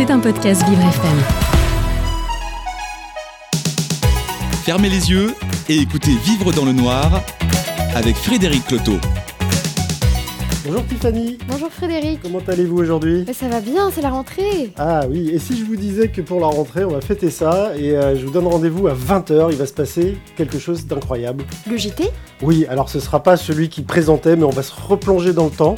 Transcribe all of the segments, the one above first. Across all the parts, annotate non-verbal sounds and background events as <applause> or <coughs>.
C'est un podcast Vivre FM. Fermez les yeux et écoutez Vivre dans le noir avec Frédéric Cloteau. Bonjour Tiffany, Bonjour Frédéric. comment allez-vous aujourd'hui? Ça va bien, c'est la rentrée. Ah oui, et si je vous disais que pour la rentrée, on va fêter ça, et euh, je vous donne rendez-vous à 20h, il va se passer quelque chose d'incroyable. Le JT Oui, alors ce sera pas celui qui présentait, mais on va se replonger dans le temps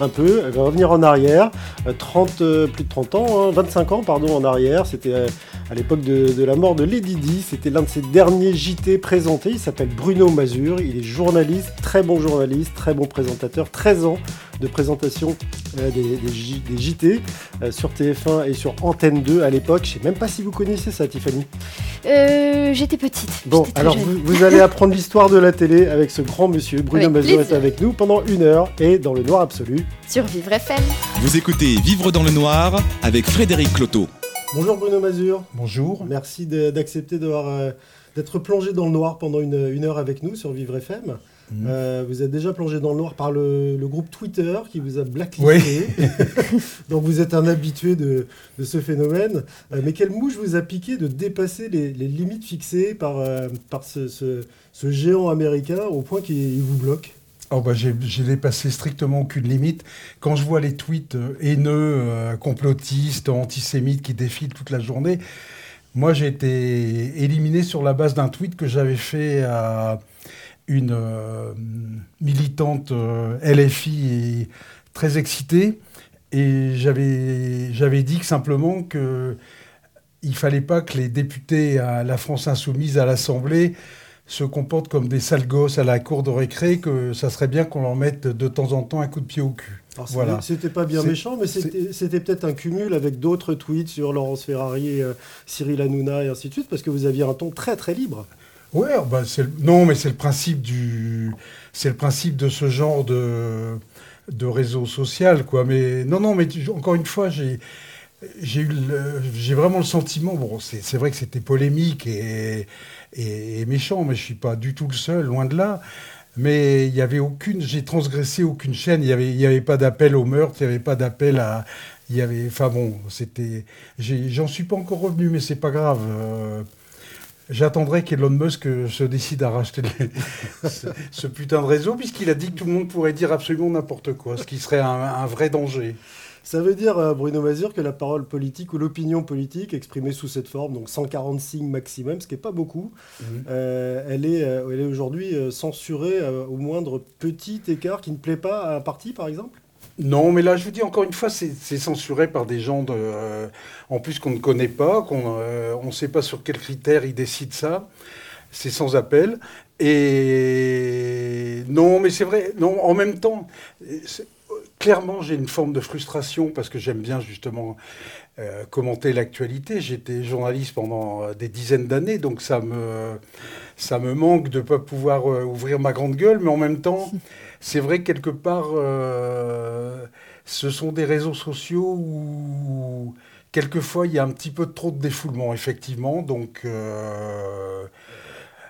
un peu, on va revenir en arrière, euh, 30, euh, plus de 30 ans, hein, 25 ans pardon en arrière, c'était euh, à l'époque de, de la mort de Lady Di, c'était l'un de ses derniers JT présentés, il s'appelle Bruno Mazur, il est journaliste, très bon journaliste, très bon présentateur, 13 ans de présentation euh, des, des J- des JT euh, sur TF1 et sur Antenne 2 à l'époque, je sais même pas si vous connaissez ça Tiffany. euh, J'étais petite. Bon, alors jeune. vous, vous allez <laughs> apprendre l'histoire de la télé avec ce grand monsieur. Bruno Mazur est avec nous pendant une heure et dans le noir absolu. Sur Vivre FM. Vous écoutez Vivre dans le noir avec Frédéric Cloteau. Bonjour Bruno Mazur. Bonjour. Merci d'accepter d'avoir, euh, d'être plongé dans le noir pendant une, une heure avec nous sur Vivre FM. Mhm. Euh, vous êtes déjà plongé dans le noir par le, le groupe Twitter qui vous a blacklisté. <laughs> Donc vous êtes un habitué de, de ce phénomène. Euh, mais quelle mouche vous a piqué de dépasser les, les limites fixées par, euh, par ce, ce- ce géant américain au point qu'il vous bloque? Oh bah j'ai dépassé strictement aucune limite. Quand je vois les tweets haineux, complotistes, antisémites qui défilent toute la journée, moi j'ai été éliminé sur la base d'un tweet que j'avais fait à une euh, militante euh, LFI et très excitée. Et j'avais dit que simplement que il fallait pas que les députés à la France insoumise à l'Assemblée se comportent comme des sales gosses à la cour de récré, que ça serait bien qu'on leur mette de temps en temps un coup de pied au cul. Alors, Voilà. c'était- pas bien méchant, mais c'était peut-être un cumul avec d'autres tweets sur Laurence Ferrari, euh, Cyril Hanouna et ainsi de suite, parce que vous aviez un ton très très libre. Ouais, bah non, mais c'est le principe de ce genre de réseau social. Mais non, non, mais encore une fois, j'ai vraiment le sentiment. Bon, c'est vrai que c'était polémique et, méchant, mais je suis pas du tout le seul, loin de là. Mais il y avait aucune, j'ai transgressé aucune chaîne. Il y avait, avait pas d'appel au meurtre, il y avait pas d'appel à, enfin bon, c'était, j'en suis pas encore revenu, mais c'est pas grave. Euh, J'attendrai qu'Elon Musk euh, se décide à racheter <laughs> ce, ce putain de réseau, puisqu'il a dit que tout le monde pourrait dire absolument n'importe quoi, ce qui serait un, un vrai danger. Ça veut dire, euh, Bruno Mazur, que la parole politique ou l'opinion politique exprimée sous cette forme, donc 140 signes maximum, ce qui n'est pas beaucoup, euh, elle est, euh, elle est aujourd'hui censurée au moindre petit écart qui ne plaît pas à un parti, par exemple? Non, mais là, je vous dis encore une fois, c'est censuré par des gens euh, en plus qu'on ne connaît pas, qu'on euh, ne sait pas sur quels critères ils décident ça. C'est sans appel. Et non, mais c'est vrai. Non, en même temps, clairement, j'ai une forme de frustration parce que j'aime bien justement euh, commenter l'actualité. J'étais journaliste pendant des dizaines d'années, donc ça me ça me manque de ne pas pouvoir ouvrir ma grande gueule, mais en même temps, <laughs> c'est vrai que quelque part, euh, ce sont des réseaux sociaux où quelquefois il y a un petit peu trop de défoulement, effectivement. Donc euh,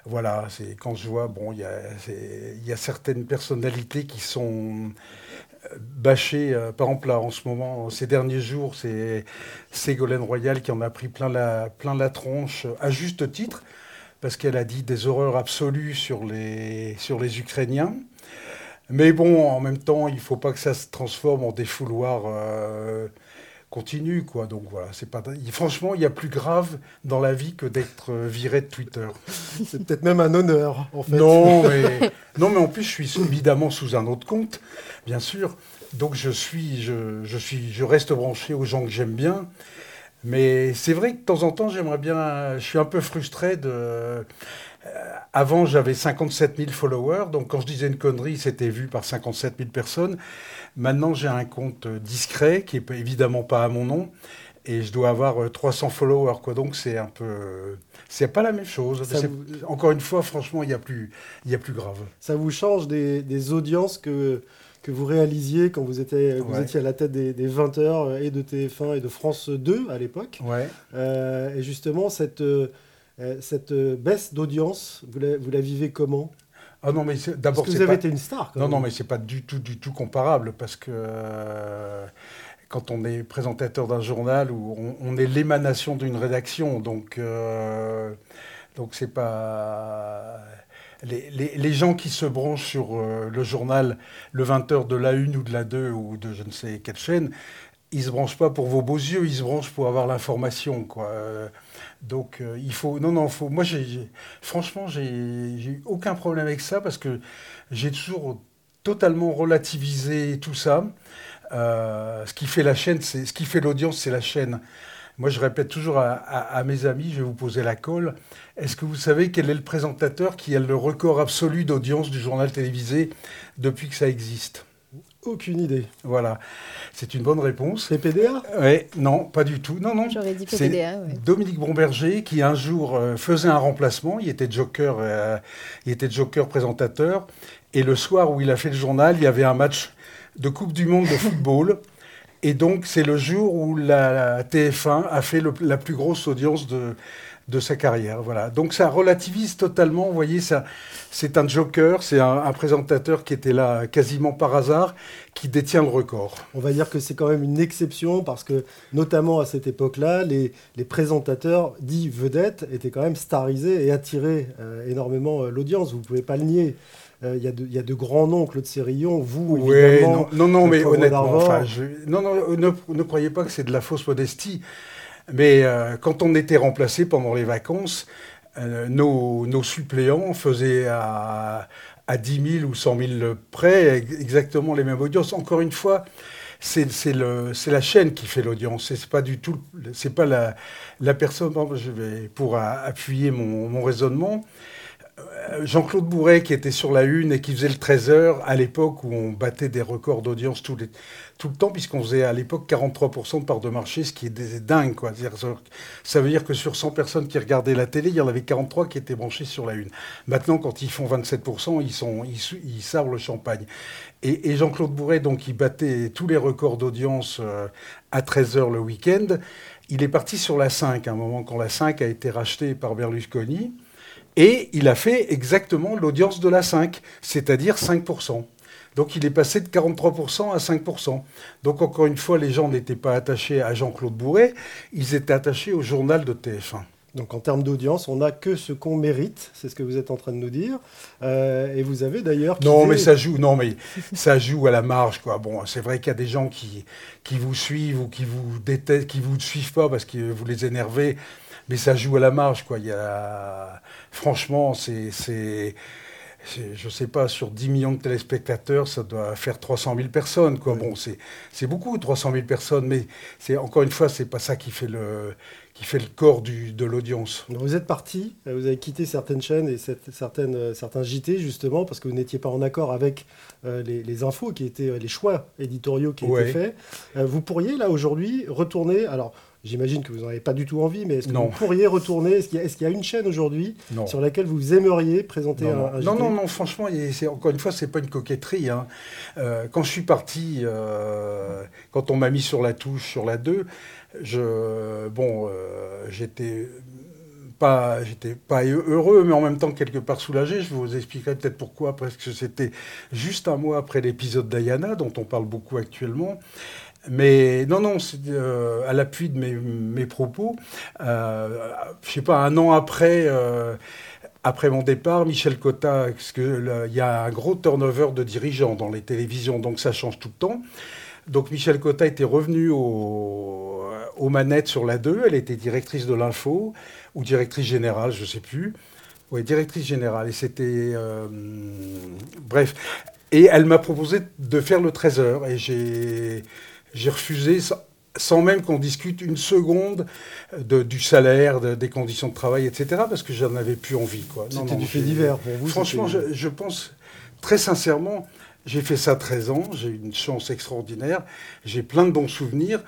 voilà, c'est quand je vois, il y a, certaines personnalités qui sont euh, bâchées. Par exemple, là, en ce moment, ces derniers jours, c'est Ségolène Royal qui en a pris plein la, tronche, à juste titre parce qu'elle a dit des horreurs absolues sur les Ukrainiens. Mais bon, en même temps, il ne faut pas que ça se transforme en défouloir euh, continu, quoi. Donc voilà, c'est pas. Franchement, il y a plus grave dans la vie que d'être euh, viré de Twitter. <laughs> C'est peut-être même un honneur, en fait. Non, <laughs> mais non, mais en plus, je suis évidemment sous un autre compte, bien sûr. Donc je suis, je, je suis, je reste branché aux gens que j'aime bien. Mais c'est vrai que de temps en temps, j'aimerais bien. Je suis un peu frustré de. Euh, avant, j'avais 57 000 followers, donc quand je disais une connerie, c'était vu par 57 000 personnes. Maintenant, j'ai un compte discret qui est évidemment pas à mon nom, et je dois avoir euh, 300 followers, quoi. Donc c'est un peu, c'est pas la même chose. Vous- Encore une fois, franchement, il y a plus, il y a plus grave. Ça vous change des, des audiences que, que vous réalisiez quand vous étiez, vous Ouais. étiez à la tête des, des 20h et de TF1 et de France 2 à l'époque? Ouais. Euh, et justement, cette, euh, cette euh, baisse d'audience, vous la, vous la vivez comment? Ah non, mais Parce d'abord, que vous avez pas... été une star. Quand Non, même. non, mais c'est pas du tout, du tout comparable parce que euh, quand on est présentateur d'un journal où on, on est l'émanation d'une rédaction. Donc, euh, donc c'est pas. Les, les, les, gens qui se branchent sur euh, le journal le 20h de la 1 ou de la 2 ou de je ne sais quelle chaîne, ils se branchent pas pour vos beaux yeux, ils se branchent pour avoir l'information. Quoi. Euh, donc euh, il faut. Non, non, faut. Moi, j'ai, franchement, j'ai, eu aucun problème avec ça parce que j'ai toujours totalement relativisé tout ça. Euh, ce qui fait la chaîne, c'est ce qui fait l'audience, c'est la chaîne. Moi, je répète toujours à, mes amis, je vais vous poser la colle. Est-ce que vous savez quel est le présentateur qui a le record absolu d'audience du journal télévisé depuis que ça existe? Aucune idée. Voilà, c'est une bonne réponse. C'est PDA Ouais, non, pas du tout. Non, non. J'aurais dit C'est PDA, ouais. Dominique Bomberger qui un jour euh, faisait un remplacement. Il était joker, euh, il était joker présentateur. Et le soir où il a fait le journal, il y avait un match de Coupe du Monde de football. Et donc, c'est le jour où la, la TF1 a fait le, la plus grosse audience de, de sa carrière. Voilà. Donc, ça relativise totalement. Vous voyez, ça, c'est un joker, c'est un, un, présentateur qui était là quasiment par hasard, qui détient le record. On va dire que c'est quand même une exception parce que, notamment à cette époque-là, les, les, présentateurs dits vedettes étaient quand même starisés et attiraient euh, énormément euh, l'audience. Vous ne pouvez pas le nier. Il euh, y, y, a de grands noms, Claude Sérillon, vous, ouais, évidemment. Non, non, non mais honnêtement, enfin, je, non, non, ne, ne, croyez pas que c'est de la fausse modestie. Mais euh, quand on était remplacé pendant les vacances, euh, nos, suppléants faisaient à, à 10 000 ou 100 000 près exactement les mêmes audiences. Encore une fois, c'est la chaîne qui fait l'audience. C'est pas du tout, c'est pas la, personne. Je vais pour appuyer mon raisonnement. Jean-Claude Bourret qui était sur la une et qui faisait le 13h à l'époque où on battait des records d'audience tout, le temps, puisqu'on faisait à l'époque 43% de part de marché, ce qui est dingue. Ça veut dire que sur 100 personnes qui regardaient la télé, il y en avait 43 qui étaient branchées sur la une. Maintenant, quand ils font 27%, ils, sont, servent le champagne. Et, et Jean-Claude Bourret, donc, il battait tous les records d'audience euh, à 13h le week-end. Il est parti sur la 5, à un moment quand la 5 a été rachetée par Berlusconi. Et il a fait exactement l'audience de la 5, c'est-à-dire 5%. Donc il est passé de 43% à 5%. Donc encore une fois, les gens n'étaient pas attachés à Jean-Claude Bourret, ils étaient attachés au journal de TF1. Donc en termes d'audience, on n'a que ce qu'on mérite, c'est ce que vous êtes en train de nous dire. Euh, et vous avez d'ailleurs. Non, mais ça joue. Non, mais ça joue à la marge, quoi. Bon, c'est vrai qu'il y a des gens qui qui vous suivent ou qui vous détestent, qui vous suivent pas parce que vous les énervez mais ça joue à la marge, quoi. Il y a... Franchement, c'est, c'est, je sais pas, sur 10 millions de téléspectateurs, ça doit faire 300 000 personnes, quoi. Bon, c'est, c'est beaucoup, 300 000 personnes, mais c'est encore une fois, c'est pas ça qui fait le, qui fait le corps du, de l'audience. Vous êtes parti, vous avez quitté certaines chaînes et cette, certaines, certains JT justement parce que vous n'étiez pas en accord avec euh, les, les, infos qui étaient les choix éditoriaux qui ouais. étaient faits. Euh, vous pourriez là aujourd'hui retourner, alors J'imagine que vous n'en avez pas du tout envie, mais est-ce que non. vous pourriez retourner? Est-ce qu'il y, est qu y, a une chaîne aujourd'hui sur laquelle vous aimeriez présenter non, un, un Non, non, non, franchement, encore une fois, c'est pas une coquetterie. Hein. Euh, quand je suis parti, euh, quand on m'a mis sur la touche, sur la 2, je, bon, euh, j'étais pas, j'étais pas heureux, mais en même temps quelque part soulagé. Je vous expliquerai peut-être pourquoi, parce que c'était juste un mois après l'épisode d'Ayana, dont on parle beaucoup actuellement. Mais non, non, c'est euh, à l'appui de mes, propos. Euh, je sais pas, un an après, euh, après mon départ, Michel Cotta, parce que il y a un gros turnover de dirigeants dans les télévisions, donc ça change tout le temps. Donc Michel Cotta était revenu au, aux manettes sur la 2. Elle était directrice de l'info ou directrice générale, je sais plus. Oui, directrice générale. Et c'était euh, bref. Et elle m'a proposé de faire le 13 heures et j'ai j'ai refusé sans, même qu'on discute une seconde de, du salaire, de, des conditions de travail, etc., parce que j'en avais plus envie. C'était du fait divers pour vous Franchement, je, je, pense, très sincèrement, j'ai fait ça 13 ans, j'ai eu une chance extraordinaire, j'ai plein de bons souvenirs,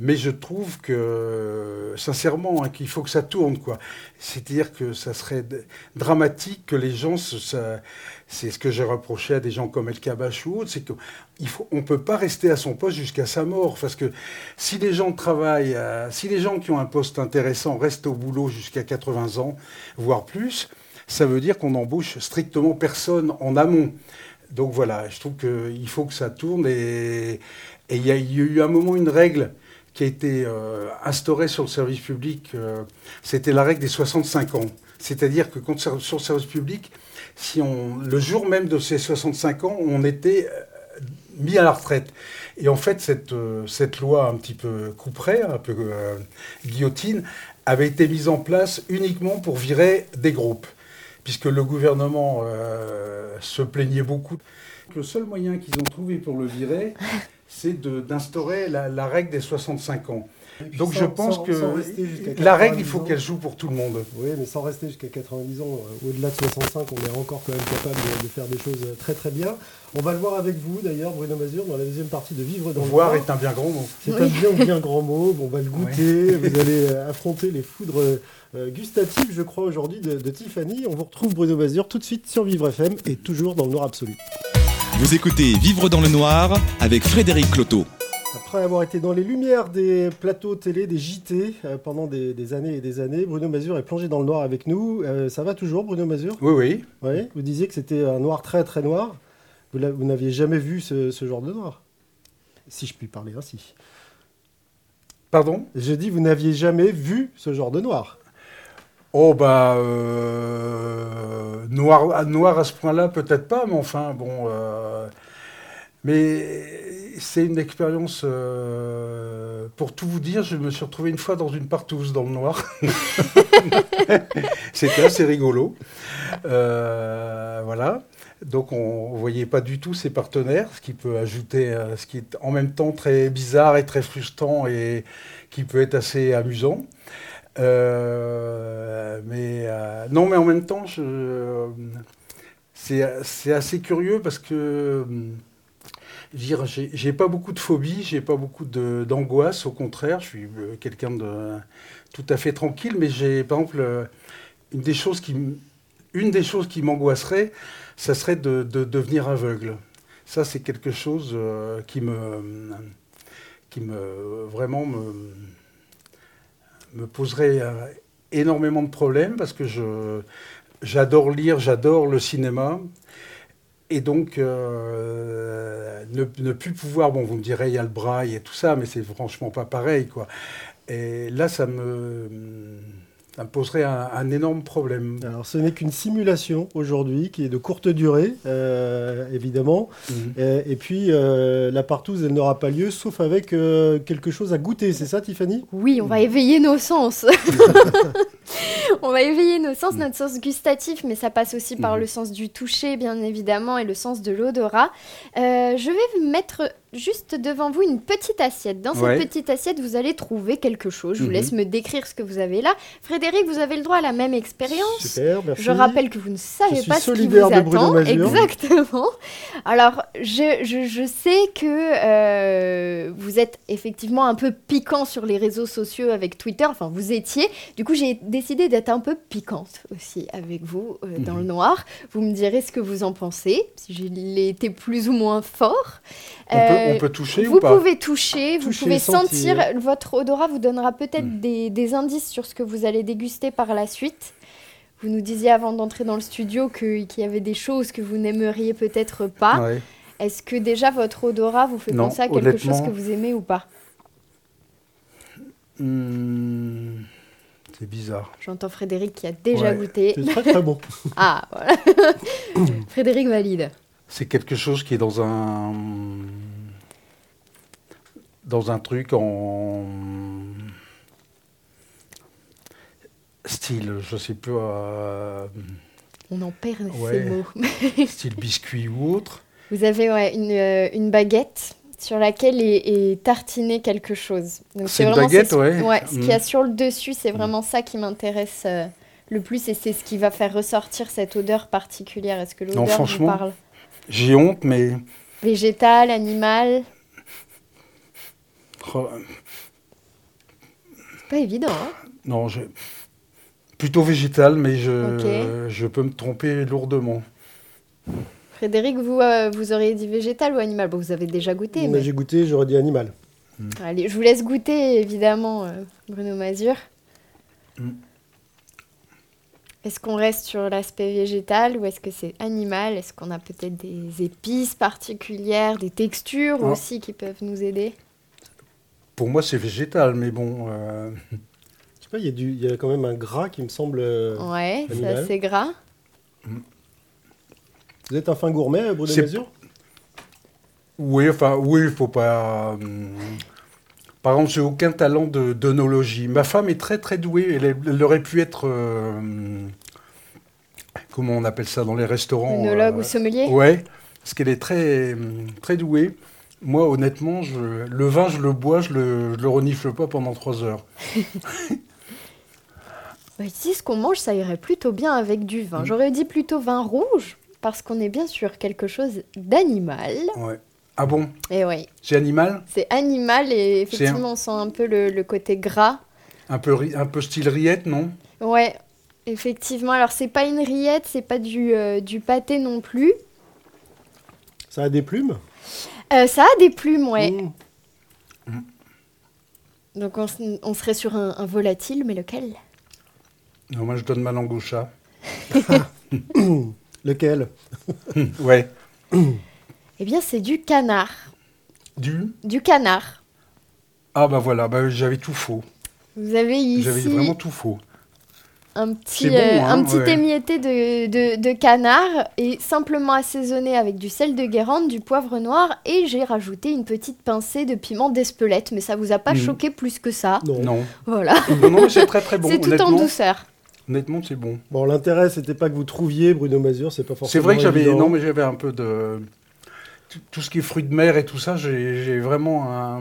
mais je trouve que, sincèrement, hein, qu'il faut que ça tourne, quoi. C'est-à-dire que ça serait dramatique que les gens c'est ce que j'ai reproché à des gens comme El Kabash ou autres, c'est qu'on ne peut pas rester à son poste jusqu'à sa mort. Parce que si les gens travaillent, euh, si les gens qui ont un poste intéressant restent au boulot jusqu'à 80 ans, voire plus, ça veut dire qu'on embauche strictement personne en amont. Donc voilà, je trouve qu'il faut que ça tourne et, il y a eu un moment une règle qui a été euh, instaurée sur le service public, euh, c'était la règle des 65 ans. C'est-à-dire que quand, sur le service public, si on, le jour même de ces 65 ans, on était euh, mis à la retraite. Et en fait, cette, cette loi un petit peu couperet, un peu guillotine, avait été mise en place uniquement pour virer des groupes, puisque le gouvernement se plaignait beaucoup. Le seul moyen qu'ils ont trouvé pour le virer, c'est d'instaurer la, règle des 65 ans. Donc je pense que la règle, il faut qu'elle joue pour tout le monde. Oui, mais sans rester jusqu'à 90 ans, euh, au-delà de 65, on est encore quand même capable de, faire des choses très très bien. On va le voir avec vous d'ailleurs, Bruno Mazur, dans la deuxième partie de Vivre dans le Voir est un bien grand mot. C'est un bien bien grand mot. on va le goûter. Vous allez euh, affronter les foudres euh, gustatives, je crois, aujourd'hui de, de, Tiffany. On vous retrouve Bruno Mazur tout de suite sur Vivre FM et toujours dans le noir absolu. Vous écoutez Vivre dans le noir avec Frédéric Cloteau. Après avoir été dans les lumières des plateaux télé, des JT euh, pendant des, années et des années, Bruno Mazur est plongé dans le noir avec nous. Euh, ça va toujours, Bruno Mazur? Oui, oui. Vous disiez que c'était un noir très très noir. Vous, n'aviez jamais vu ce, genre de noir? Si je puis parler ainsi. Pardon? Je dis, vous n'aviez jamais vu ce genre de noir Oh noir, noir à ce point-là peut-être pas, mais enfin bon. Euh, mais c'est une expérience. Euh, pour tout vous dire, je me suis retrouvé une fois dans une partouze dans le noir. <laughs> C'était assez rigolo. voilà. Donc on ne voyait pas du tout ses partenaires, ce qui peut ajouter, ce qui est en même temps très bizarre et très frustrant et qui peut être assez amusant. Euh, mais euh, non, mais en même temps, c'est assez curieux parce que j'ai pas beaucoup de phobie, j'ai pas beaucoup d'angoisse. au contraire, je suis euh, quelqu'un de tout à fait tranquille. Mais j'ai, par exemple, une des choses qui, une des choses qui m'angoisserait, ça serait de, devenir aveugle. Ça, c'est quelque chose qui me, qui me vraiment me me poserait euh, énormément de problèmes parce que j'adore lire, j'adore le cinéma. Et donc, euh, ne, plus pouvoir, bon, vous me direz, il y a le braille et tout ça, mais c'est franchement pas pareil, quoi. Et là, ça me, ça me poserait un, énorme problème. Alors ce n'est qu'une simulation aujourd'hui qui est de courte durée, euh, évidemment. Mhm. Et, puis euh, la partouze, elle n'aura pas lieu sauf avec euh, quelque chose à goûter, c'est ça Tiffany? Oui, <laughs> on va éveiller nos sens. on va éveiller nos sens, notre sens gustatif, mais ça passe aussi par mhm. le sens du toucher, bien évidemment, et le sens de l'odorat. je vais mettre juste devant vous une petite assiette. Dans cette petite assiette, vous allez trouver quelque chose. Je vous mhm. laisse me décrire ce que vous avez là. Frédéric, vous avez le droit à la même expérience. Super, merci. Je rappelle que vous ne savez pas ce qui vous attend. Exactement. Alors, je, je, sais que euh, vous êtes effectivement un peu piquant sur les réseaux sociaux avec Twitter. Enfin, vous étiez. Du coup, j'ai décidé d'être un peu piquante aussi avec vous euh, dans le mhm. noir. Vous me direz ce que vous en pensez, si j'ai été plus ou moins fort. On, peut, toucher vous ou pas Vous pouvez toucher, vous pouvez sentir. Votre odorat vous donnera peut-être hmm. des, indices sur ce que vous allez déguster par la suite. Vous nous disiez avant d'entrer dans le studio qu'il y avait des choses que vous n'aimeriez peut-être pas. Est-ce que déjà votre odorat vous fait penser à quelque chose que vous aimez ou pas? Hmm, C'est bizarre. J'entends Frédéric qui a déjà goûté. C'est très très bon. <laughs> ah, voilà. <coughs> Frédéric valide. C'est quelque chose qui est dans un dans un truc en style, je sais plus. Euh, On en perd ces mots. <laughs> style biscuit ou autre. Vous avez une, euh, une, baguette sur laquelle est, tartiné quelque chose. C'est une baguette, ouais. ouais. Ce qu'il y a mm. sur le dessus, c'est vraiment ça qui m'intéresse euh, le plus et c'est ce qui va faire ressortir cette odeur particulière. Est-ce que l'odeur vous parle? j'ai honte, mais. Végétal, animal? C'est pas évident, hein Non, je... plutôt végétal, mais je... je peux me tromper lourdement. Frédéric, vous, euh, vous auriez dit végétal ou animal? Bon, Vous avez déjà goûté. mais... J'ai goûté, j'aurais dit animal. Hmm. Allez, je vous laisse goûter, évidemment, euh, Bruno Mazur. Hmm. Est-ce qu'on reste sur l'aspect végétal ou est-ce que c'est animal? Est-ce qu'on a peut-être des épices particulières, des textures ah. aussi qui peuvent nous aider? Pour moi, c'est végétal, mais bon. Euh... Je sais pas, il y, a quand même un gras qui me semble. Euh, ouais, c'est assez gras. Vous êtes un fin gourmet, Bruno Mesure Oui, enfin, oui, il faut pas. Euh, par exemple, j'ai aucun talent de d'onologie. Ma femme est très très douée. Elle, aurait pu être. Euh, comment on appelle ça dans les restaurants Onologue ou euh, sommelier? Ouais, parce qu'elle est très très douée. Moi, honnêtement, je, le vin, je le bois, je le, le renifle pas pendant trois heures. <laughs> bah, ici, ce qu'on mange, ça irait plutôt bien avec du vin. Mm. J'aurais dit plutôt vin rouge, parce qu'on est bien sûr quelque chose d'animal. Ouais. Ah bon? Et eh oui. C'est animal? C'est animal et effectivement, on sent un peu le, côté gras. Un peu, un peu style rillette, non? Ouais, effectivement. Alors, c'est pas une rillette, c'est pas du, euh, du pâté non plus. Ça a des plumes? Euh, Ça a des plumes, ouais. Mmh. Mmh. Donc, on, serait sur un, volatile, mais lequel? Non, Moi, je donne ma langue au chat. <laughs> lequel? <laughs> Ouais. Eh bien, c'est du canard. Du? Du canard. Ah bah voilà, bah, j'avais tout faux. Vous avez ici... J'avais vraiment tout faux. Un petit, euh, hein, un petit émietté de, de, canard et simplement assaisonné avec du sel de Guérande, du poivre noir et j'ai rajouté une petite pincée de piment d'Espelette, mais ça vous a pas mhm. choqué plus que ça Non. Voilà. Non, non c'est très très <laughs> bon. c'est tout en douceur. Honnêtement, c'est bon. Bon, l'intérêt, c'était pas que vous trouviez Bruno Mazur, c'est pas forcément. C'est vrai que j'avais, non, mais j'avais un peu de tout ce qui est fruits de mer et tout ça, j'ai vraiment un,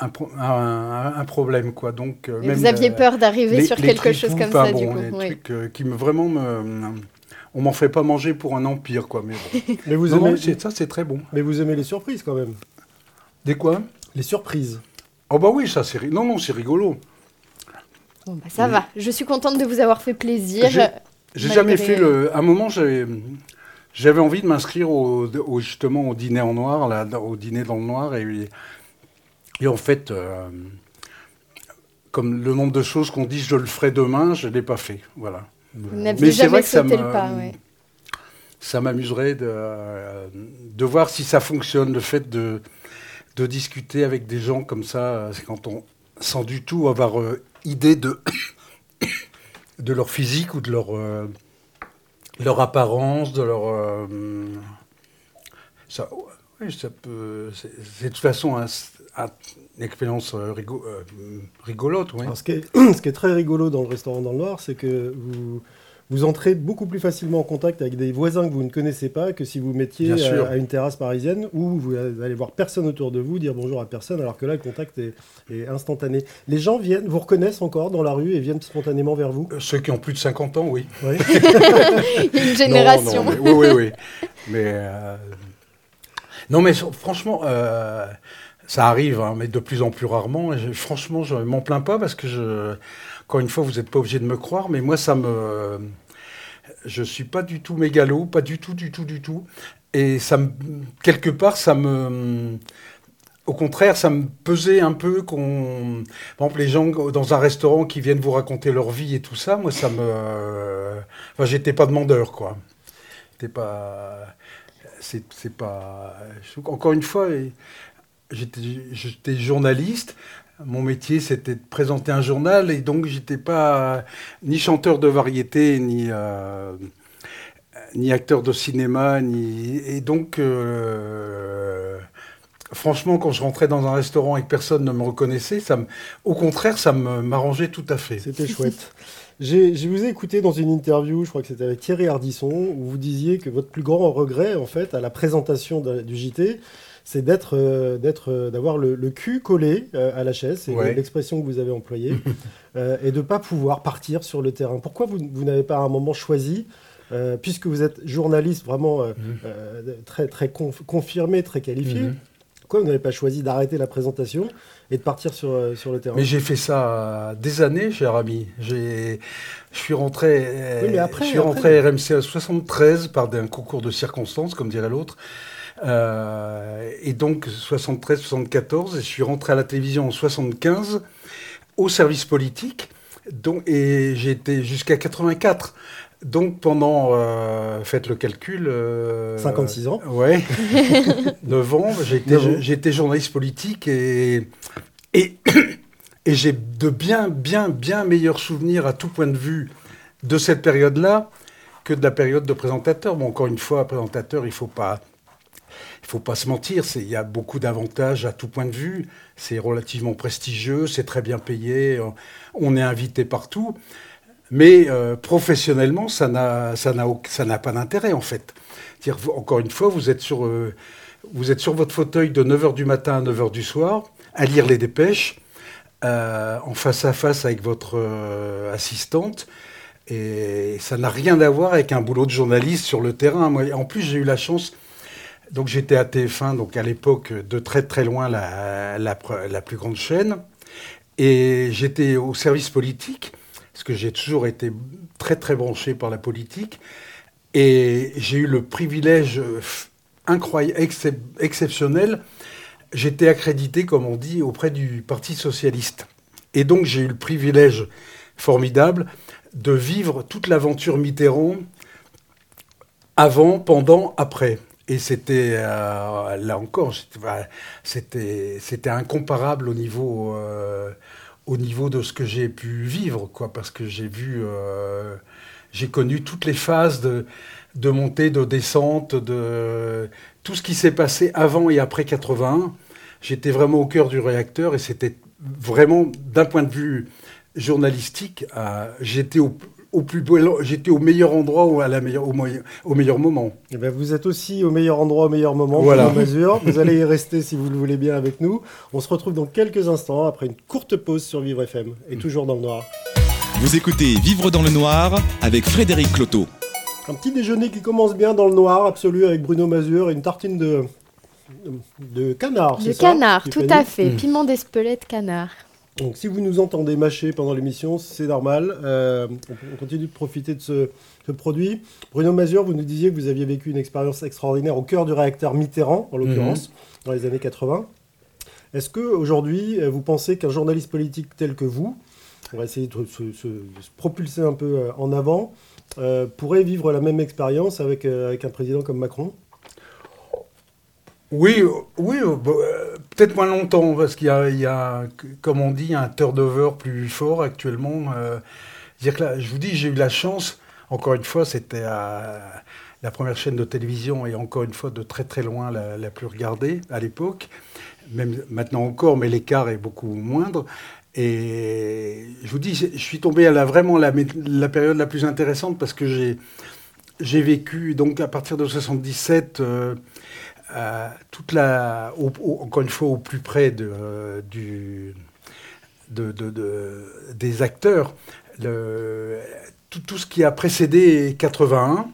un, problème. Quoi. Donc, euh, vous aviez peur d'arriver sur quelque chose comme ça, du coup. Les trucs euh, qui me vraiment me... On m'en fait pas manger pour un empire, quoi. Mais, bon. <laughs> mais vous aimez... ça, c'est très bon. Mais vous aimez les surprises, quand même. Des quoi? Les surprises. Oh bah oui, ça c'est... Non, non, c'est rigolo. Bon, bah ça va. Je suis contente de vous avoir fait plaisir. J'ai jamais fait le... À un moment, j'avais... J'avais envie de m'inscrire au, justement au dîner en noir, là, au dîner dans le noir, et, et en fait, euh, comme le nombre de choses qu'on dit je le ferai demain, je ne l'ai pas fait. Voilà. Mais c'est vrai que ça, ça m'amuserait de, de voir si ça fonctionne, le fait de, de discuter avec des gens comme ça, c'est quand on, sans du tout avoir euh, idée de, <coughs> de leur physique ou de leur... Euh, leur apparence, de leur. Euh, ça, oui, ça peut. C'est de toute façon une expérience euh, euh, rigolote. Oui. ce, qui est, <clears throat> ce, qui est, très rigolo dans le restaurant dans le Noir, c'est que vous vous entrez beaucoup plus facilement en contact avec des voisins que vous ne connaissez pas que si vous mettiez à, une terrasse parisienne où vous allez voir personne autour de vous, dire bonjour à personne, alors que là, le contact est, instantané. Les gens viennent, vous reconnaissent encore dans la rue et viennent spontanément vers vous euh, Ceux qui ont plus de 50 ans, oui. <laughs> <laughs> une génération. Non, oui, oui, oui. Mais, euh, non, mais franchement... Euh, ça arrive, hein, mais de plus en plus rarement. Et franchement, je m'en plains pas parce que je, encore une fois, vous n'êtes pas obligé de me croire, mais moi, ça me, je suis pas du tout mégalo, pas du tout, du tout, du tout. Et ça me, quelque part, ça me, au contraire, ça me pesait un peu qu'on, par exemple, les gens dans un restaurant qui viennent vous raconter leur vie et tout ça, moi, ça me, enfin, j'étais pas demandeur, quoi. C'était pas, c'est pas, encore une fois, j'étais, journaliste mon métier, c'était de présenter un journal, et donc j'étais pas ni chanteur de variété, ni, euh, ni acteur de cinéma, ni... Et donc, euh, franchement, quand je rentrais dans un restaurant et que personne ne me reconnaissait, ça me... au contraire, ça m'arrangeait tout à fait. C'était chouette. Je vous ai écouté dans une interview, je crois que c'était avec Thierry Ardisson, où vous disiez que votre plus grand regret, en fait, à la présentation du JT, c'est d'être, euh, d'être, euh, d'avoir le, cul collé euh, à la chaise, c'est l'expression que vous avez employée, <laughs> et de ne pas pouvoir partir sur le terrain. Pourquoi vous, n'avez pas à un moment choisi puisque vous êtes journaliste vraiment mhm. très, très confirmé, très qualifié, mhm. pourquoi vous n'avez pas choisi d'arrêter la présentation et de partir sur, sur le terrain? Mais j'ai fait ça des années, cher ami. J'ai, je suis rentré, je suis rentré à RMC à 73 par un concours de circonstances, comme dirait l'autre. Euh, et donc 73-74, je suis rentré à la télévision en 75 au service politique. Donc, et j'ai été jusqu'à 84. Donc pendant, euh, faites le calcul... 56 ans Ouais, <laughs> 9 ans, j'ai été, journaliste politique et, et, <coughs> et j'ai de bien, bien, bien meilleurs souvenirs à tout point de vue de cette période-là que de la période de présentateur. Bon, encore une fois, présentateur, il ne faut pas... Il faut pas se mentir, il y a beaucoup d'avantages à tout point de vue. C'est relativement prestigieux, c'est très bien payé, on est invité partout. Mais euh, professionnellement, ça n'a pas d'intérêt en fait. Encore une fois, vous êtes, sur, euh, votre fauteuil de 9h du matin à 9h du soir, à lire les dépêches, euh, en face à face avec votre assistante. Et ça n'a rien à voir avec un boulot de journaliste sur le terrain. En plus, j'ai eu la chance. Donc, j'étais à TF1, donc à l'époque, de très très loin la, plus grande chaîne. Et j'étais au service politique, parce que j'ai toujours été très très branché par la politique. Et j'ai eu le privilège incroyable, exceptionnel. J'étais accrédité, comme on dit, auprès du Parti socialiste. Et donc j'ai eu le privilège formidable de vivre toute l'aventure Mitterrand avant, pendant, après. Et c'était, euh, là encore, c'était, incomparable au niveau, euh, au niveau de ce que j'ai pu vivre, quoi, parce que j'ai vu, euh, j'ai connu toutes les phases de, de montée, de descente, de tout ce qui s'est passé avant et après 81. J'étais vraiment au cœur du réacteur et c'était vraiment, d'un point de vue journalistique, j'étais au, au plus j'étais au meilleur endroit ou à la meilleure, au, au meilleur moment. Et eh ben vous êtes aussi au meilleur endroit au meilleur moment, voilà. mesure. Vous allez y rester si vous le voulez bien avec nous. On se retrouve dans quelques instants après une courte pause sur Vivre FM et toujours dans le noir. Vous écoutez Vivre dans le noir avec Frédéric Cloteau. Un petit déjeuner qui commence bien dans le noir absolu avec Bruno Mazur et une tartine de de canard. De canard, tout à fait. Mmh. Piment d'Espelette canard. Donc si vous nous entendez mâcher pendant l'émission, c'est normal. Euh, on, continue de profiter de ce, produit. Bruno Mazur, vous nous disiez que vous aviez vécu une expérience extraordinaire au cœur du réacteur Mitterrand, en l'occurrence, mhm. dans les années 80. Est-ce qu'aujourd'hui, euh, vous pensez qu'un journaliste politique tel que vous, on va essayer de se, propulser un peu euh, en avant, pourrait vivre la même expérience avec, avec un président comme Macron? Oui, oui, bah, peut-être moins longtemps, parce qu'il y, a, comme on dit, un turnover plus fort actuellement. Euh, dire que là, je vous dis, j'ai eu la chance, encore une fois, c'était la première chaîne de télévision et encore une fois de très très loin la, plus regardée à l'époque, même maintenant encore, mais l'écart est beaucoup moindre. Et je vous dis, je suis tombé à la, vraiment la, la période la plus intéressante parce que j'ai, j'ai vécu, donc à partir de 77, toute la, encore une fois au plus près de, des acteurs, tout, ce qui a précédé 81,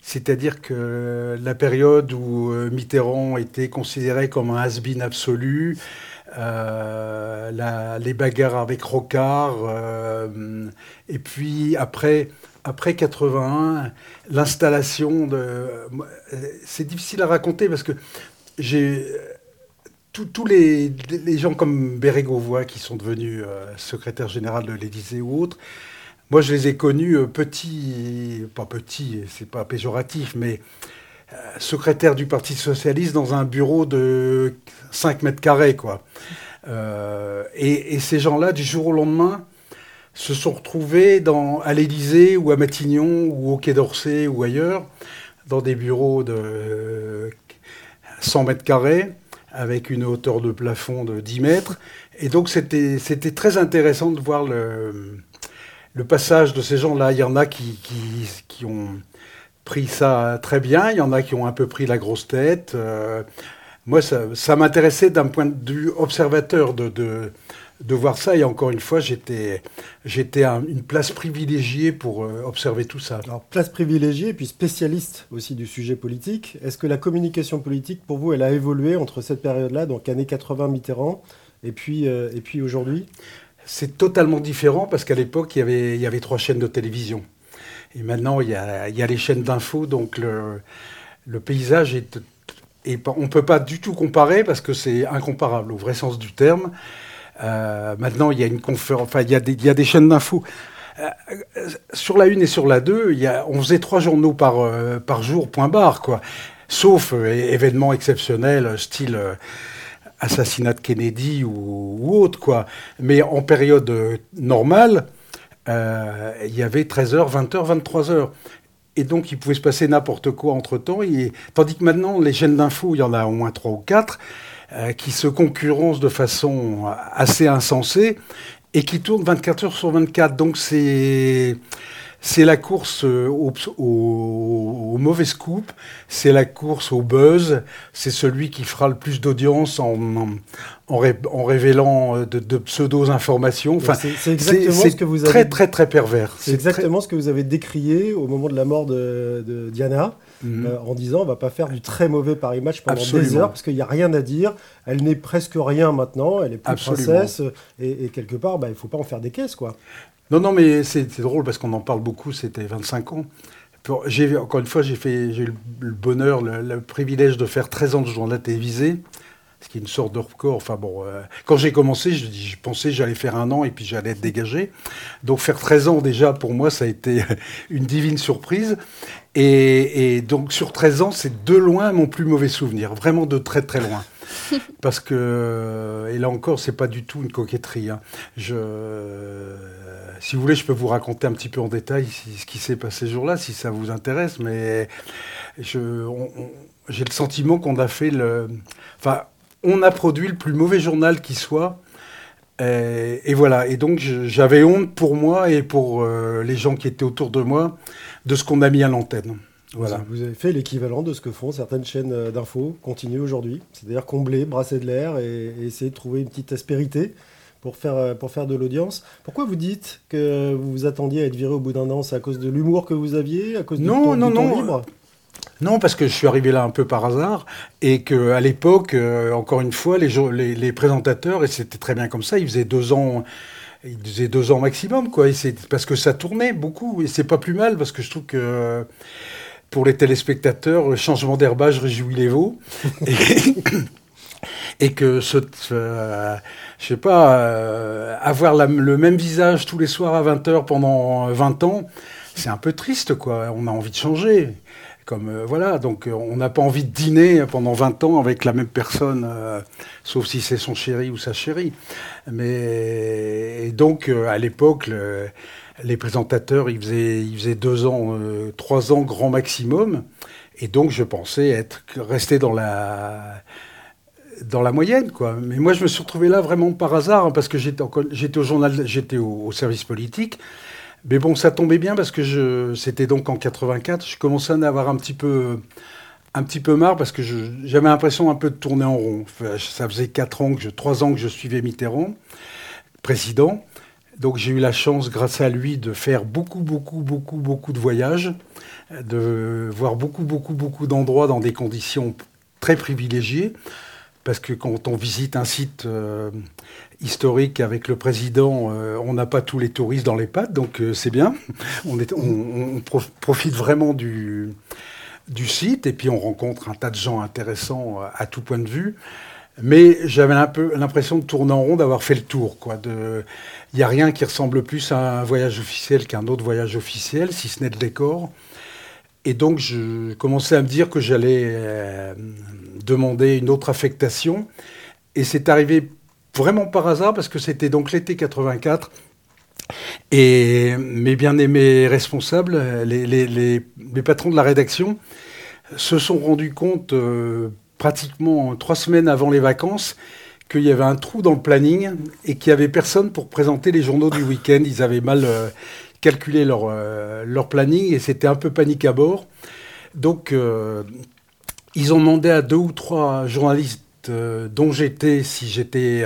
c'est-à-dire que la période où euh, Mitterrand était considéré comme un has-been absolu, euh, les bagarres avec Rocard, euh, et puis après après 81, l'installation de. C'est difficile à raconter parce que j'ai. Tous les, les, gens comme Bérégovoy qui sont devenus euh, secrétaire général de l'Élysée ou autres, moi je les ai connus euh, petits, pas petits, c'est pas péjoratif, mais euh, secrétaire du Parti Socialiste dans un bureau de 5 mètres carrés, quoi. et, et, ces gens-là, du jour au lendemain, se sont retrouvés dans, à l'Élysée ou à Matignon ou au Quai d'Orsay ou ailleurs, dans des bureaux de 100 mètres carrés, avec une hauteur de plafond de 10 mètres. Et donc c'était très intéressant de voir le, le passage de ces gens-là. Il y en a qui, qui, ont pris ça très bien, il y en a qui ont un peu pris la grosse tête. Euh, moi, ça, ça m'intéressait d'un point de vue observateur de de voir ça. Et encore une fois, j'étais, j'étais à une place privilégiée pour euh, observer tout ça. Alors, place privilégiée, puis spécialiste aussi du sujet politique. Est-ce que la communication politique, pour vous, elle a évolué entre cette période-là, donc années 80 Mitterrand, et puis, euh, et puis aujourd'hui? C'est totalement différent parce qu'à l'époque, il y, avait, il y avait trois chaînes de télévision. Et maintenant, il y a, il y a les chaînes d'infos, donc le, le paysage est... Et on ne peut pas du tout comparer parce que c'est incomparable au vrai sens du terme. Maintenant, il y a une conférence, enfin, il y, a des, chaînes d'infos. sur la une et sur la 2, il y a, on faisait trois journaux par, par jour, point barre, quoi. Sauf événements exceptionnels, style assassinat de Kennedy ou, autre, quoi. Mais en période normale, euh, il y avait 13h, 20h, 23h. Et donc, il pouvait se passer n'importe quoi entre-temps. Tandis que maintenant, les chaînes d'infos, il y en a au moins 3 ou 4, euh, qui se concurrencent de façon assez insensée et qui tournent 24 heures sur 24. Donc, c'est c'est la course euh, au, au, mauvais scoop, c'est la course au buzz, c'est celui qui fera le plus d'audience en, en, révélant euh, de, pseudo-informations. Enfin, c'est exactement ce que vous avez... Très, très, très pervers. C'est exactement ce que vous avez décrié au moment de la mort de, Diana. Mhm. Euh, en disant on va pas faire du très mauvais Paris Match pendant des heures parce qu'il n'y a rien à dire. Elle n'est presque rien maintenant. Elle est plus princesse et, quelque part bah, il faut pas en faire des caisses quoi. Non, non, mais c'est drôle parce qu'on en parle beaucoup, c'était 25 ans. J'ai, encore une fois, j'ai eu le bonheur, le, privilège de faire 13 ans de journal télévisé, ce qui est une sorte de record. Enfin bon, euh, quand j'ai commencé, je, je pensais que j'allais faire un an et puis j'allais être dégagé. Donc faire 13 ans déjà, pour moi, ça a été <laughs> une divine surprise. Et, et donc sur 13 ans, c'est de loin mon plus mauvais souvenir, vraiment de très très loin. <laughs> Parce que, et là encore, c'est pas du tout une coquetterie. Hein. Je, si vous voulez, je peux vous raconter un petit peu en détail ce qui s'est passé ce jour-là, si ça vous intéresse, mais j'ai le sentiment qu'on a fait le. Enfin, on a produit le plus mauvais journal qui soit. Et, voilà. Et donc, j'avais honte pour moi et pour euh, les gens qui étaient autour de moi de ce qu'on a mis à l'antenne. Voilà. Vous avez fait l'équivalent de ce que font certaines chaînes euh, d'infos continuent aujourd'hui, c'est-à-dire combler, brasser de l'air et, essayer de trouver une petite aspérité pour faire, euh, pour faire de l'audience. Pourquoi vous dites que vous vous attendiez à être viré au bout d'un an? C'est à cause de l'humour que vous aviez? À cause du non, temps, non, non. libre? Non, parce que je suis arrivé là un peu par hasard et que à l'époque, euh, encore une fois, les, les, les présentateurs, et c'était très bien comme ça, ils faisaient deux ans, ils faisaient deux ans maximum, quoi. Et c'est parce que ça tournait beaucoup et c'est pas plus mal parce que je trouve que pour les téléspectateurs, le changement d'herbage réjouit les veaux. <laughs> et, que ce, euh, je sais pas, euh, avoir le même visage tous les soirs à 20h pendant 20 ans, c'est un peu triste, quoi. On a envie de changer. Comme, euh, voilà, donc on n'a pas envie de dîner pendant 20 ans avec la même personne, sauf si c'est son chéri ou sa chérie. Mais donc, à l'époque, les présentateurs, ils faisaient, deux ans, euh, trois ans grand maximum. Et donc, je pensais être resté dans la dans la moyenne, quoi. Mais moi, je me suis retrouvé là vraiment par hasard, hein, parce que j'étais au journal, j'étais au, service politique. Mais bon, ça tombait bien parce que c'était donc en 84. Je commençais à en avoir un petit peu, un petit peu marre parce que j'avais l'impression un peu de tourner en rond. ça faisait quatre ans que je, trois ans que je suivais Mitterrand, président. Donc j'ai eu la chance, grâce à lui, de faire beaucoup, beaucoup, beaucoup, beaucoup de voyages, de voir beaucoup, beaucoup, beaucoup d'endroits dans des conditions très privilégiées. Parce que quand on visite un site euh, historique avec le président, euh, on n'a pas tous les touristes dans les pattes, donc euh, c'est bien. On, profite vraiment du, site et puis on rencontre un tas de gens intéressants à tout point de vue. Mais j'avais un peu l'impression de tourner en rond, d'avoir fait le tour. Il n'y a rien qui ressemble plus à un voyage officiel qu'un autre voyage officiel, si ce n'est le décor. Et donc, je commençais à me dire que j'allais euh, demander une autre affectation. Et c'est arrivé vraiment par hasard, parce que c'était donc l'été 84. Et mes bien-aimés responsables, les, patrons de la rédaction, se sont rendus compte euh, pratiquement trois semaines avant les vacances qu'il y avait un trou dans le planning et qu'il n'y avait personne pour présenter les journaux du week-end. Ils avaient mal euh, calculé leur, euh, leur planning et c'était un peu panique à bord. Donc, ils ont demandé à deux ou trois journalistes dont j'étais, si j'étais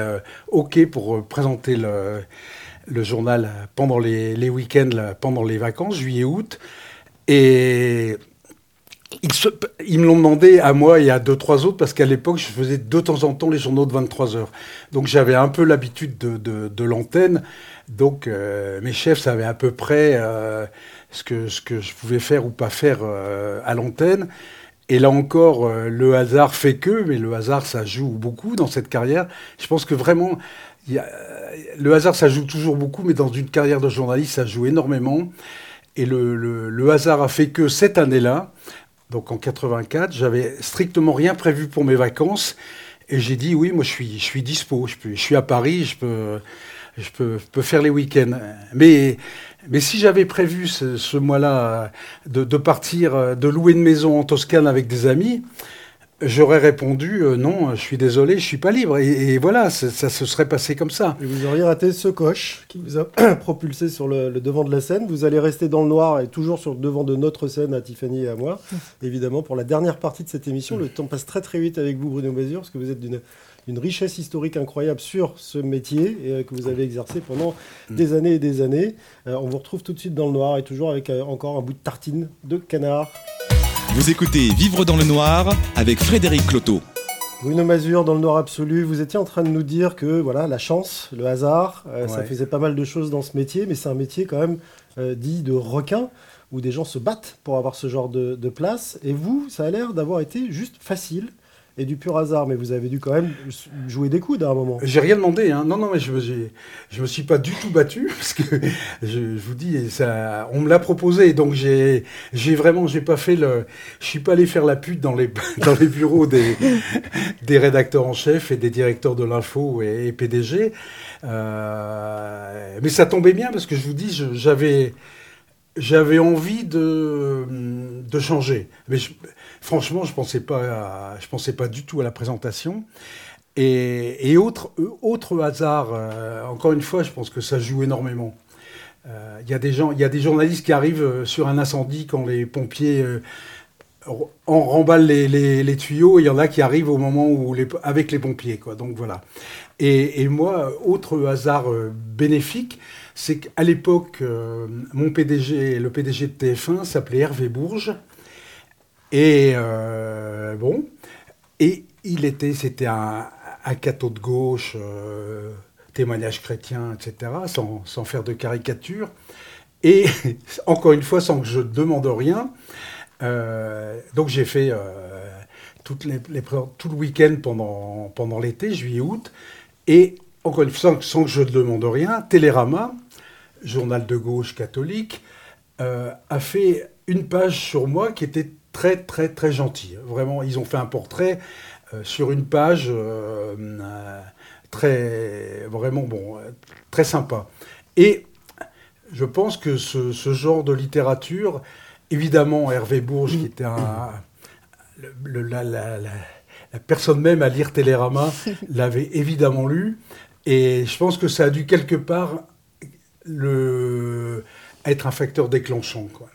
OK pour présenter le, journal pendant les, week-ends, pendant les vacances, juillet-août. Et ils, me l'ont demandé à moi et à deux, trois autres, parce qu'à l'époque, je faisais de temps en temps les journaux de 23 heures. Donc j'avais un peu l'habitude de, l'antenne. Donc euh, mes chefs savaient à peu près euh, ce, que, je pouvais faire ou pas faire euh, à l'antenne. Et là encore, le hasard fait que, mais le hasard, ça joue beaucoup dans cette carrière. Je pense que vraiment, le hasard, ça joue toujours beaucoup, mais dans une carrière de journaliste, ça joue énormément. Et le, hasard a fait que cette année-là, donc en 84, j'avais strictement rien prévu pour mes vacances. Et j'ai dit, oui, moi je suis, je suis dispo, je, je suis à Paris, je peux, je peux, peux faire les week-ends. Mais, mais si j'avais prévu ce, mois-là de, de, partir, de louer une maison en Toscane avec des amis, J'aurais répondu euh, non, je suis désolé, je suis pas libre. Et, voilà, ça se serait passé comme ça. Et vous auriez raté ce coche qui vous a <clears throat> propulsé sur le, devant de la scène. Vous allez rester dans le noir et toujours sur le devant de notre scène à Tiffany et à moi. Évidemment, pour la dernière partie de cette émission, le temps passe très très vite avec vous, Bruno Mazur, parce que vous êtes d'une richesse historique incroyable sur ce métier et euh, que vous avez exercé pendant des années et des années. Euh, on vous retrouve tout de suite dans le noir et toujours avec encore un bout de tartine de canard. Vous écoutez Vivre dans le noir avec Frédéric Cloteau. Bruno Mazur, dans le noir absolu, vous étiez en train de nous dire que voilà, la chance, le hasard, euh, ça faisait pas mal de choses dans ce métier, mais c'est un métier quand même euh, dit de requin, où des gens se battent pour avoir ce genre de place. Et vous, ça a l'air d'avoir été juste facile et du pur hasard, mais vous avez dû quand même jouer des coudes à un moment. J'ai rien demandé, hein. non, non, mais je je me suis pas du tout battu, <laughs> parce que je, vous dis, ça, on me l'a proposé, donc j'ai, vraiment, j'ai pas fait le, je suis pas allé faire la pute dans les, <laughs> bureaux des, rédacteurs en chef et des directeurs de l'info et, PDG, euh, mais ça tombait bien parce que je vous dis, j'avais, j'avais envie de, de changer, mais franchement, je pensais pensais pas du tout à la présentation. Et, autre, hasard, euh, encore une fois, je pense que ça joue énormément. Euh, il y a des journalistes qui arrivent euh, sur un incendie quand les pompiers en remballent les, tuyaux. Il y en a qui arrivent les, avec les pompiers. Donc voilà. Et, et moi, autre hasard bénéfique, c'est qu'à l'époque, mon PDG, le PDG de TF1 s'appelait Hervé Bourges. Et euh, bon, et il était, c'était un, un cateau de gauche, euh, témoignage chrétien, etc., sans, sans, faire de caricature. Et <laughs> encore une fois, sans que je demande rien. Euh, donc j'ai fait tout le week-end pendant, pendant l'été, juillet-août. Et encore une fois, sans, que je demande rien, Télérama, journal de gauche catholique, a fait une page sur moi qui était très très très gentil. Vraiment, ils ont fait un portrait euh, sur une page euh, euh, très vraiment bon, très sympa. Et je pense que ce, genre de littérature, évidemment, Hervé Bourges, qui était un, la, personne même à lire Télérama, <laughs> l'avait évidemment lu. Et je pense que ça a dû quelque part le, être un facteur déclenchant. Quoi.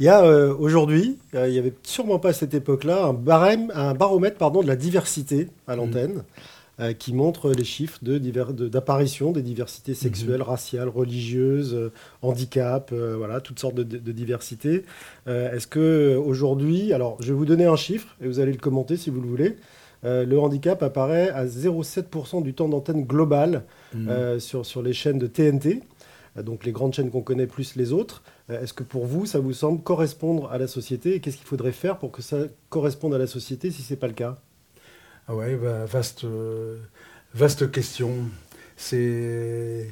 Il y a euh, aujourd'hui, euh, il n'y avait sûrement pas à cette époque-là, un, barème, un baromètre pardon, de la diversité à mmh. l'antenne. Euh, qui montre les chiffres d'apparition de, des diversités mmh. sexuelles, raciales, religieuses, handicap, voilà, toutes sortes de, de diversités. Est-ce que aujourd'hui, alors je vais vous donner un chiffre et vous allez le commenter si vous le voulez. le handicap apparaît à 0,7% du temps d'antenne global mmh. sur, sur les chaînes de TNT. Donc les grandes chaînes qu'on connaît plus les autres. Euh, est-ce que pour vous, ça vous semble correspondre à la société Et qu'est-ce qu'il faudrait faire pour que ça corresponde à la société si ce n'est pas le cas? Ah ouais, bah, vaste, euh, vaste question. C'est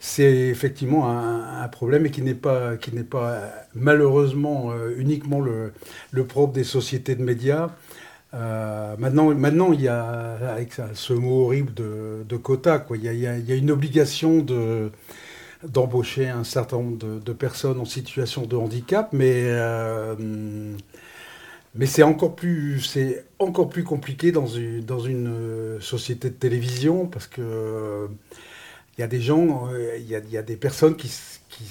c'est effectivement un, problème et qui n'est pas, qui n'est pas malheureusement uniquement le, propre des sociétés de médias. maintenant, maintenant, il y a, avec ce mot horrible de, quota, il y a une obligation de, d'embaucher un certain nombre de, personnes en situation de handicap, mais, euh, mais c'est encore, plus, encore plus compliqué dans une, dans une euh, société de télévision parce que il y a des gens, euh, il y a, y a, des personnes qui, qui,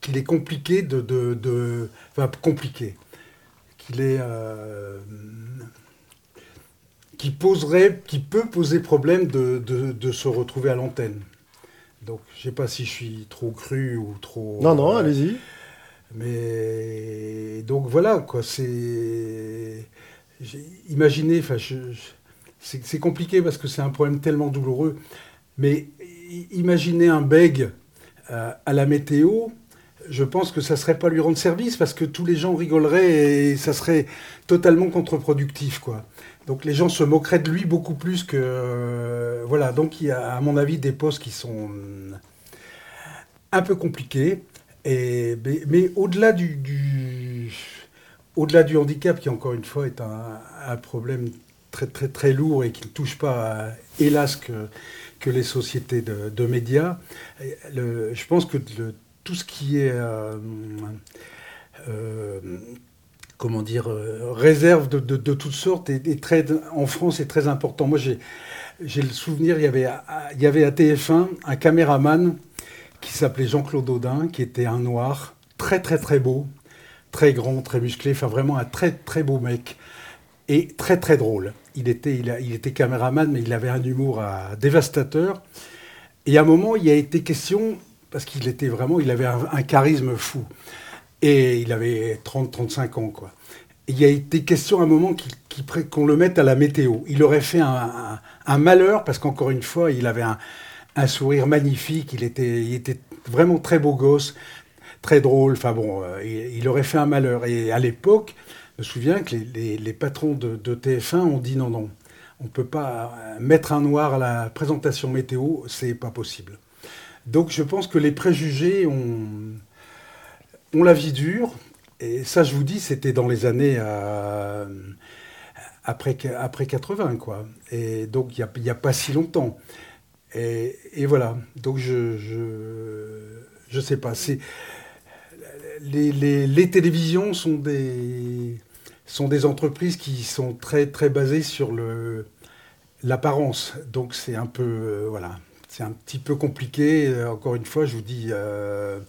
qu'il est compliqué de, de, de, enfin compliqué, qu'il est qui poserait, qui peut poser problème de, de se retrouver à l'antenne. Donc, je ne sais pas si je suis trop cru ou trop. Non, non, allez-y. Mais donc voilà, quoi. C'est. Imaginez, enfin, c'est compliqué parce que c'est un problème tellement douloureux. Mais imaginez un beg euh, à la météo, je pense que ça serait pas lui rendre service parce que tous les gens rigoleraient et ça serait totalement contre-productif, quoi. Donc les gens se moqueraient de lui beaucoup plus que... voilà, donc il y a à mon avis des postes qui sont un peu compliqués. Mais, au-delà du, handicap, qui encore une fois est un, problème très très très lourd et qui ne touche pas, hélas, que, les sociétés de, médias, je pense que tout ce qui est euh, euh, comment dire euh, réserve de, toutes sortes très, en France est très important. Moi, j'ai le souvenir, il y avait, à TF1 un caméraman qui s'appelait Jean-Claude Audin, qui était un noir, très très très beau, très grand, très musclé, enfin vraiment un très très beau mec, et très très drôle. Il était, il, était caméraman, mais il avait un humour à, dévastateur. Et à un moment, il a été question, parce qu'il était vraiment, il avait un, charisme fou. Et il avait 30-35 ans, quoi. il a été question à un moment qu'on le mette à la météo. Il aurait fait un, malheur, parce qu'encore une fois, il avait un, sourire magnifique, il était, vraiment très beau gosse, très drôle, enfin bon, euh, il, aurait fait un malheur. Et à l'époque, je me souviens que les, patrons de, TF1 ont dit non, non, on ne peut pas mettre un noir à la présentation météo, c'est pas possible. Donc je pense que les préjugés ont, ont la vie dure, et ça je vous dis, c'était dans les années... Euh, après, après 80, quoi. Et donc, il n'y a, pas si longtemps. Et, voilà. Donc je, je, sais pas. C'est les, télévisions sont des sont des entreprises qui sont très très basées sur le l'apparence. Donc c'est un peu euh, voilà, c'est un petit peu compliqué. Encore une fois, je vous dis. Euh,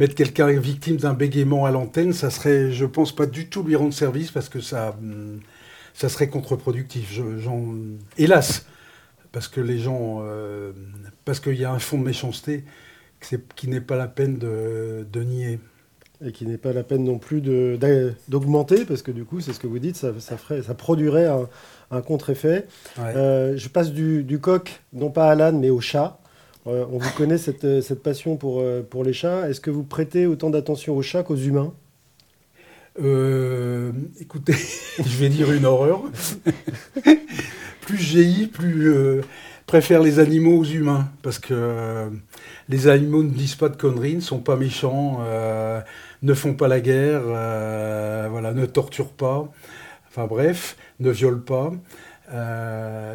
mettre quelqu'un victime d'un bégaiement à l'antenne, ça serait, je pense, pas du tout lui rendre service parce que ça, ça serait contre-productif. hélas, parce que les gens, euh, parce qu'il y a un fond de méchanceté qui n'est pas la peine de, nier. Et qui n'est pas la peine non plus d'augmenter, parce que du coup, c'est ce que vous dites, ça, ferait, ça produirait un, contre-effet. Euh, je passe du, coq, non pas à l'âne, mais au chat. Euh, on vous connaît cette, cette passion pour, pour les chats. Est-ce que vous prêtez autant d'attention aux chats qu'aux humains? Écoutez, <laughs> je vais dire une horreur. <laughs> plus je plus euh, préfère les animaux aux humains. Parce que euh, les animaux ne disent pas de conneries, ne sont pas méchants, euh, ne font pas la guerre, ne torturent pas. Enfin bref, ne violent pas.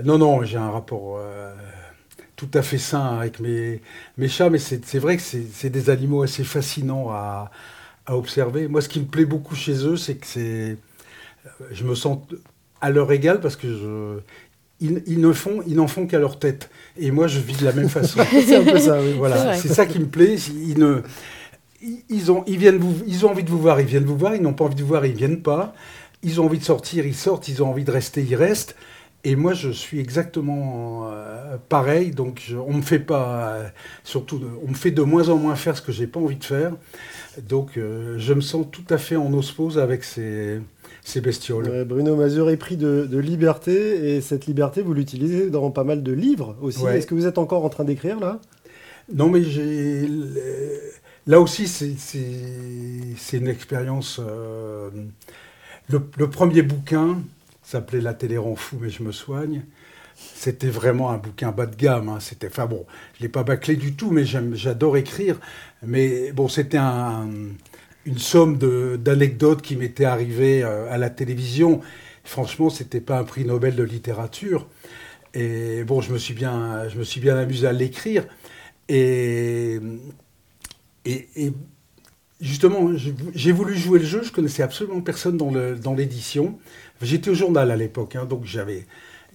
non, non, j'ai un rapport tout à fait sain avec mes, mes chats, mais c'est vrai que c'est des animaux assez fascinants à, à, observer. Moi, ce qui me plaît beaucoup chez eux, c'est que c'est. Je me sens à leur égal parce que je, ils, ne font, ils n'en font qu'à leur tête. Et moi, je vis de la même façon. <laughs> c'est un peu ça, oui. Voilà, c'est ça qui me plaît. Ils, ne, ils, ont, ils, viennent vous, ils ont envie de vous voir, ils viennent vous voir. Ils n'ont pas envie de vous voir, ils viennent pas. Ils ont envie de sortir, ils sortent. Ils ont envie de rester, ils restent. Et moi, je suis exactement euh, pareil. Donc, on me fait pas, euh, surtout, on me fait de moins en moins faire ce que j'ai pas envie de faire. Donc, euh, je me sens tout à fait en osmose avec ces, ces bestioles. Bruno Mazur est pris de, liberté et cette liberté, vous l'utilisez dans pas mal de livres aussi. Est-ce que vous êtes encore en train d'écrire là? Non, mais j'ai. Là aussi, c'est une expérience. Le, premier bouquin s'appelait La télé rend fou, mais je me soigne. C'était vraiment un bouquin bas de gamme. Hein. C'était, enfin bon, je l'ai pas bâclé du tout, mais j'adore écrire. Mais bon, c'était un, une somme d'anecdotes qui m'étaient arrivées euh, à la télévision. Franchement, c'était pas un prix Nobel de littérature. Et bon, je me suis bien, je me suis bien amusé à l'écrire. Et, et, justement, j'ai voulu jouer le jeu. Je connaissais absolument personne dans l'édition. J'étais au journal à l'époque, hein, donc j'avais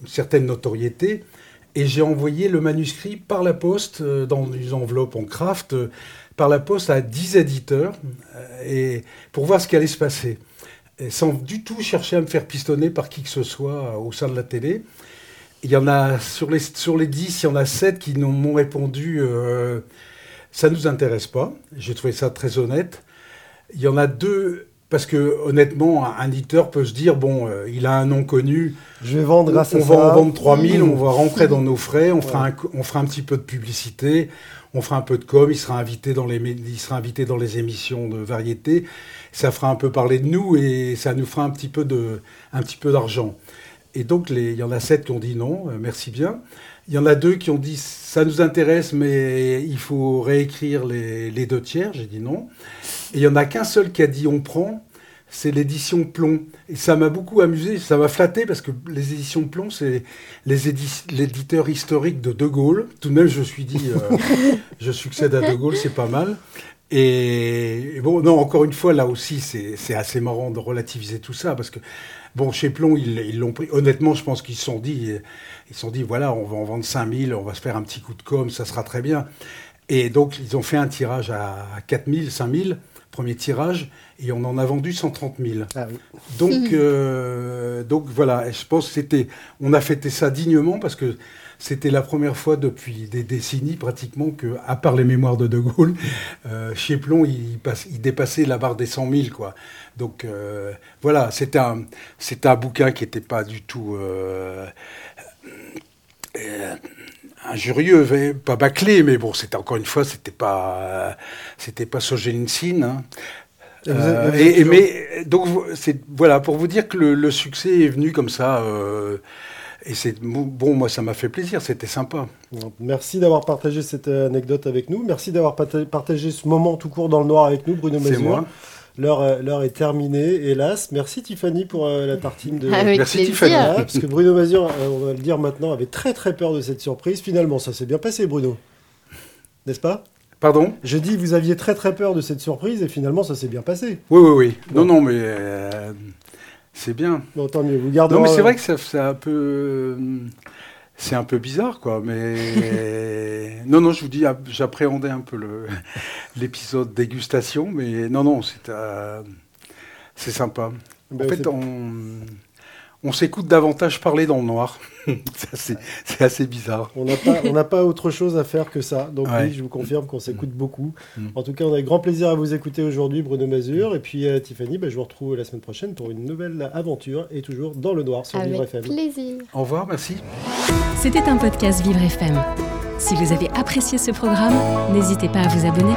une certaine notoriété. Et j'ai envoyé le manuscrit par la poste euh, dans une enveloppe en craft par la poste à 10 éditeurs euh, et pour voir ce qui allait se passer. Sans du tout chercher à me faire pistonner par qui que ce soit au sein de la télé. Il y en a, sur les, sur les 10, il y en a 7 qui m'ont répondu euh, ça ne nous intéresse pas. J'ai trouvé ça très honnête. Il y en a deux, parce que honnêtement, un éditeur peut se dire bon, euh, il a un nom connu. Je vais vendre grâce on, à ça. On va en vendre 3000, on va <laughs> rentrer dans nos frais, on, fera un, on fera un petit peu de publicité, on fera un peu de com, il sera invité dans les, il sera invité dans les émissions de variété, ça fera un peu parler de nous et ça nous fera un petit peu de, un petit peu d'argent. Et donc, il y en a sept qui ont dit non, euh, merci bien. Il y en a deux qui ont dit ça nous intéresse, mais il faut réécrire les, les deux tiers. J'ai dit non. Et il y en a qu'un seul qui a dit on prend c'est l'édition Plomb. Et ça m'a beaucoup amusé, ça m'a flatté parce que les éditions Plomb, c'est l'éditeur historique de De Gaulle. Tout de même, je me suis dit, euh, <laughs> je succède à De Gaulle, c'est pas mal. Et, bon, non, encore une fois, là aussi, c'est assez marrant de relativiser tout ça parce que, bon, chez Plomb, ils l'ont pris. Honnêtement, je pense qu'ils se sont dit, ils sont dit, voilà, on va en vendre 5000, on va se faire un petit coup de com, ça sera très bien. Et donc, ils ont fait un tirage à 4000, 5000 premier tirage, et on en a vendu 130 000. Ah donc, euh, donc voilà, je pense que c'était, on a fêté ça dignement parce que c'était la première fois depuis des décennies pratiquement que, à part les mémoires de De Gaulle, euh, chez Plon, il, passe, il, dépassait la barre des 100 000. Quoi. Donc euh, voilà, c'était un, un bouquin qui n'était pas du tout injurieux, pas bâclé, mais bon, c'était encore une fois, c'était pas, c'était pas Solzhenitsyn. Hein. et, mais donc c'est voilà pour vous dire que le, succès est venu comme ça. Euh, et c'est bon, moi ça m'a fait plaisir, c'était sympa. Merci d'avoir partagé cette anecdote avec nous. Merci d'avoir partagé ce moment tout court dans le noir avec nous, Bruno Mazur. C'est moi. Euh, l'heure est terminée, hélas. Merci Tiffany pour euh, la tartine de. Merci Tiffany. parce que Bruno Mazur, euh, on va le dire maintenant, avait très très peur de cette surprise. Finalement, ça s'est bien passé, Bruno. N'est-ce pas? Pardon? Je dis, vous aviez très très peur de cette surprise et finalement, ça s'est bien passé. Oui, oui, oui. Non, non, mais c'est bien. Bon, tant mieux. Vous gardez. Non, mais c'est vrai que ça, ça un peu c'est un peu bizarre, quoi. Mais <laughs> non, non, je vous dis, ah, j'appréhendais un peu l'épisode dégustation, mais non, non, c'est euh, c'est sympa. Ben, en fait, on, on s'écoute davantage parler dans le noir. <laughs> c'est assez, bizarre. On n'a pas, pas, autre chose à faire que ça. Donc oui, je vous confirme qu'on s'écoute beaucoup. Mm. En tout cas, on a grand plaisir à vous écouter aujourd'hui, Bruno Mazur. Et puis euh, Tiffany, bah, je vous retrouve la semaine prochaine pour une nouvelle aventure et toujours dans le noir sur Vivre FM. plaisir. Au revoir, merci. C'était un podcast Vivre FM. Si vous avez apprécié ce programme, n'hésitez pas à vous abonner.